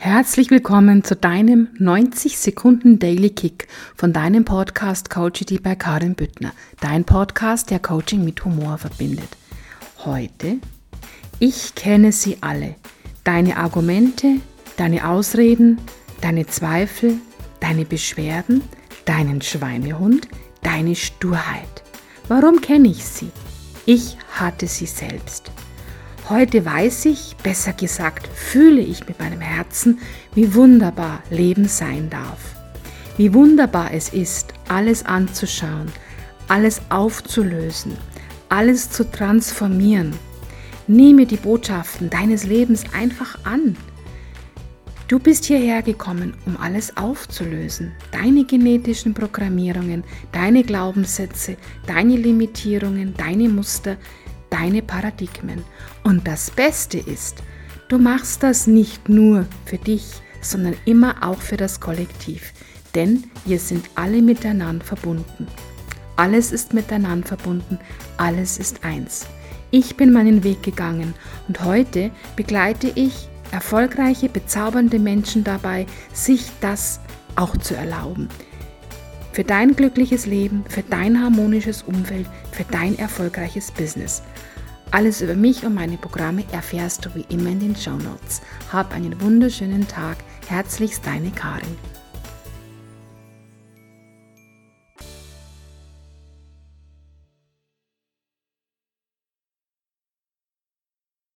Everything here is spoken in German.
Herzlich willkommen zu deinem 90 Sekunden Daily Kick von deinem Podcast Coachity bei Karin Büttner. Dein Podcast, der Coaching mit Humor verbindet. Heute, ich kenne sie alle. Deine Argumente, deine Ausreden, deine Zweifel, deine Beschwerden, deinen Schweinehund, deine Sturheit. Warum kenne ich sie? Ich hatte sie selbst. Heute weiß ich, besser gesagt, fühle ich mit meinem Herzen, wie wunderbar Leben sein darf. Wie wunderbar es ist, alles anzuschauen, alles aufzulösen, alles zu transformieren. Nehme die Botschaften deines Lebens einfach an. Du bist hierher gekommen, um alles aufzulösen. Deine genetischen Programmierungen, deine Glaubenssätze, deine Limitierungen, deine Muster, deine Paradigmen. Und das Beste ist, du machst das nicht nur für dich, sondern immer auch für das Kollektiv. Denn wir sind alle miteinander verbunden. Alles ist miteinander verbunden, alles ist eins. Ich bin meinen Weg gegangen und heute begleite ich erfolgreiche, bezaubernde Menschen dabei, sich das auch zu erlauben. Für dein glückliches Leben, für dein harmonisches Umfeld, für dein erfolgreiches Business. Alles über mich und meine Programme erfährst du wie immer in den Show Notes. Hab einen wunderschönen Tag. Herzlichst deine Karin.